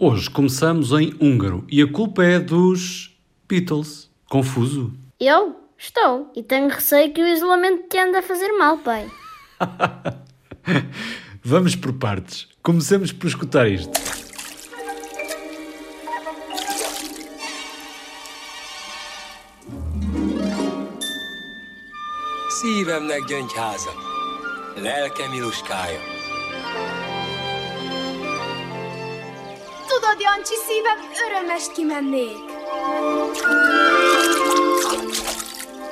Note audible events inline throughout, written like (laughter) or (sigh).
Hoje começamos em húngaro e a culpa é dos Beatles. Confuso? Eu? Estou. E tenho receio que o isolamento te ande a fazer mal, pai. (laughs) Vamos por partes. Comecemos por escutar isto. Szívemnek gyöngyháza, lelkem iluskája. Jancsi, szívem, örömest kimennék.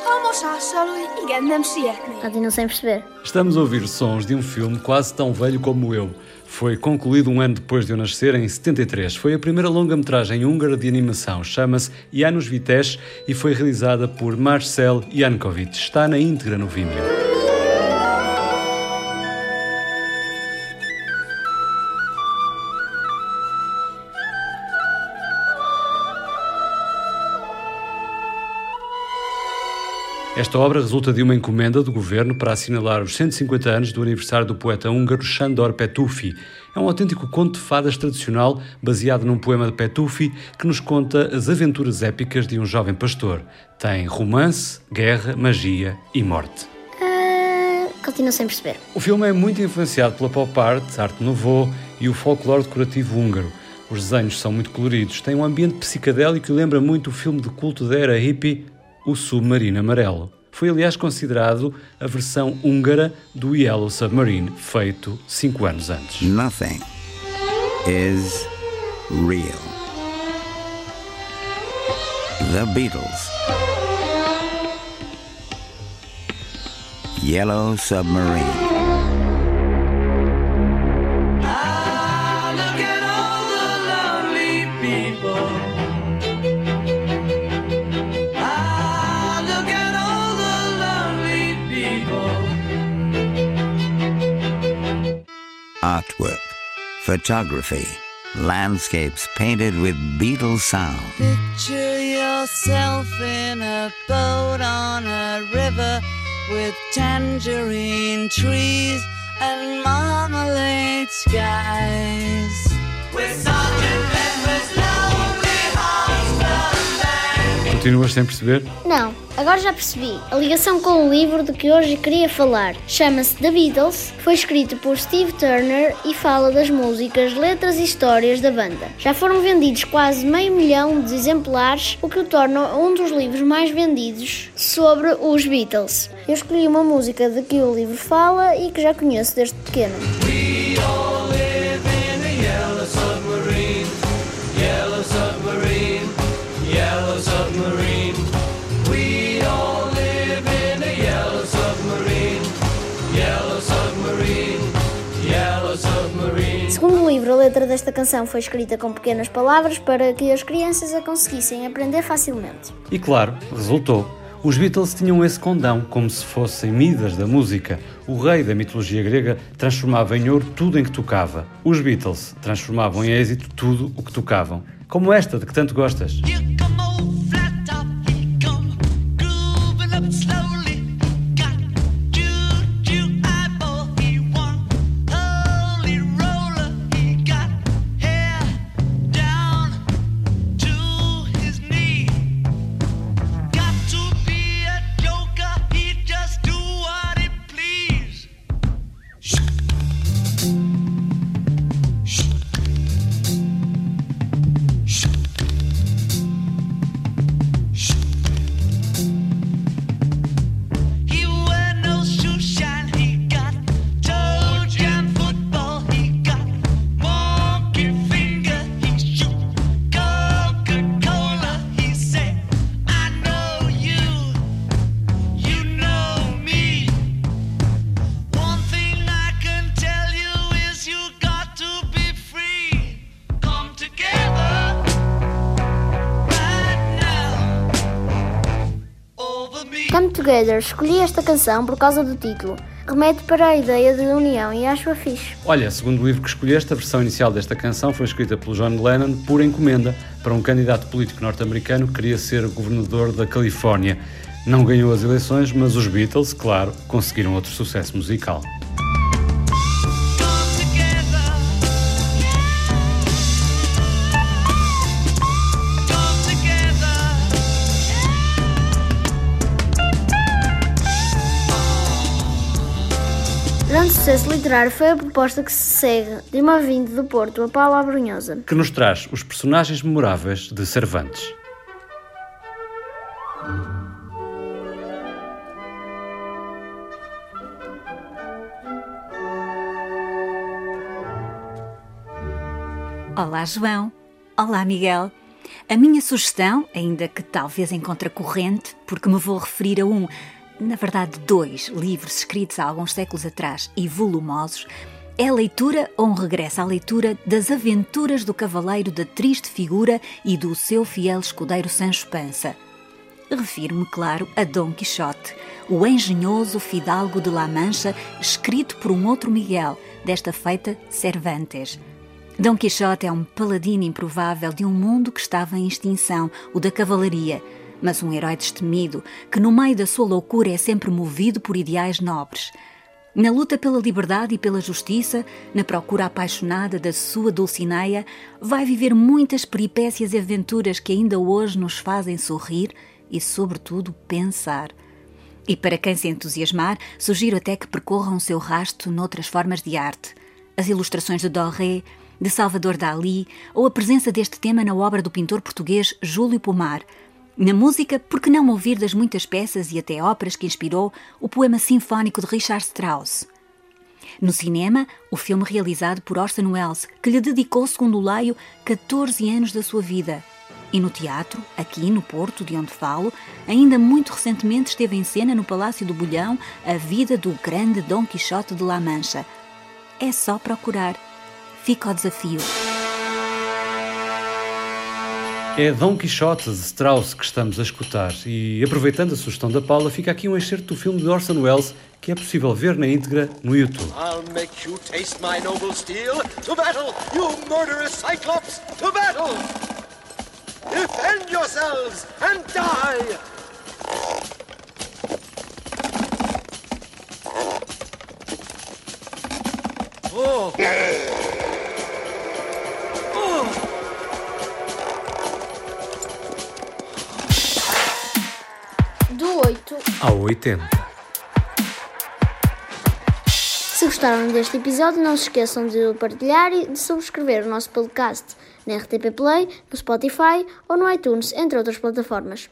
Ha a mosással, hogy igen, nem sietnék. Continuo sem perceber. Estamos a ouvir sons de um filme quase tão velho como eu. Foi concluído um ano depois de eu nascer, em 73. Foi a primeira longa-metragem húngara de animação. Chama-se Janos Vites e foi realizada por Marcel Jankovic. Está na íntegra no Vimeo. Esta obra resulta de uma encomenda do governo para assinalar os 150 anos do aniversário do poeta húngaro Sándor Petúfi. É um autêntico conto de fadas tradicional baseado num poema de Petúfi que nos conta as aventuras épicas de um jovem pastor. Tem romance, guerra, magia e morte. Uh, continuo sem perceber. O filme é muito influenciado pela pop art, arte nouveau e o folclore decorativo húngaro. Os desenhos são muito coloridos, têm um ambiente psicadélico e lembra muito o filme de culto da era hippie o Submarino Amarelo. Foi, aliás, considerado a versão húngara do Yellow Submarine, feito cinco anos antes. Nothing is real. The Beatles. Yellow Submarine. Artwork, photography, landscapes painted with Beatles sound. Picture yourself in a boat on a river with tangerine trees and marmalade skies. With Sergeant Pepper's Lonely Hearts Club Continuas sem perceber? Não. Agora já percebi. A ligação com o livro de que hoje queria falar chama-se The Beatles, foi escrito por Steve Turner e fala das músicas, letras e histórias da banda. Já foram vendidos quase meio milhão de exemplares, o que o torna um dos livros mais vendidos sobre os Beatles. Eu escolhi uma música de que o livro fala e que já conheço desde pequeno. Livro, a letra desta canção foi escrita com pequenas palavras para que as crianças a conseguissem aprender facilmente. E claro, resultou. Os Beatles tinham esse condão, como se fossem Midas da música. O rei da mitologia grega transformava em ouro tudo em que tocava. Os Beatles transformavam em êxito tudo o que tocavam. Como esta de que tanto gostas. Together, escolhi esta canção por causa do título. Remete para a ideia de união e acho-a fixe. Olha, segundo o livro que escolheste, a versão inicial desta canção foi escrita pelo John Lennon por encomenda para um candidato político norte-americano que queria ser governador da Califórnia. Não ganhou as eleições, mas os Beatles, claro, conseguiram outro sucesso musical. Processo literário foi a proposta que se segue de uma vinda do Porto a Paula Abrunhosa. Que nos traz os personagens memoráveis de Cervantes. Olá, João. Olá, Miguel. A minha sugestão, ainda que talvez em contracorrente, porque me vou referir a um, na verdade, dois livros escritos há alguns séculos atrás e volumosos, é a leitura ou um regresso à leitura das aventuras do cavaleiro da triste figura e do seu fiel escudeiro Sancho Panza. Refiro-me, claro, a Dom Quixote, o engenhoso fidalgo de La Mancha, escrito por um outro Miguel, desta feita Cervantes. Dom Quixote é um paladino improvável de um mundo que estava em extinção, o da cavalaria, mas um herói destemido que, no meio da sua loucura, é sempre movido por ideais nobres. Na luta pela liberdade e pela justiça, na procura apaixonada da sua Dulcineia, vai viver muitas peripécias e aventuras que ainda hoje nos fazem sorrir e, sobretudo, pensar. E para quem se entusiasmar, sugiro até que percorram o seu rasto noutras formas de arte. As ilustrações de Doré, de Salvador Dalí ou a presença deste tema na obra do pintor português Júlio Pomar. Na música, por que não ouvir das muitas peças e até óperas que inspirou o poema sinfónico de Richard Strauss? No cinema, o filme realizado por Orson Welles, que lhe dedicou, segundo Laio, 14 anos da sua vida. E no teatro, aqui no Porto, de onde falo, ainda muito recentemente esteve em cena no Palácio do Bolhão a vida do grande Dom Quixote de La Mancha. É só procurar fica o desafio. É Dom Quixote de Strauss que estamos a escutar e, aproveitando a sugestão da Paula, fica aqui um excerto do filme de Orson Welles que é possível ver na íntegra no YouTube. I'll make you taste my noble steel. To battle, you murderous Cyclops! To battle! Defend yourselves and die! Oh! 8 ao 80. Se gostaram deste episódio, não se esqueçam de partilhar e de subscrever o nosso podcast na RTP Play, no Spotify ou no iTunes, entre outras plataformas.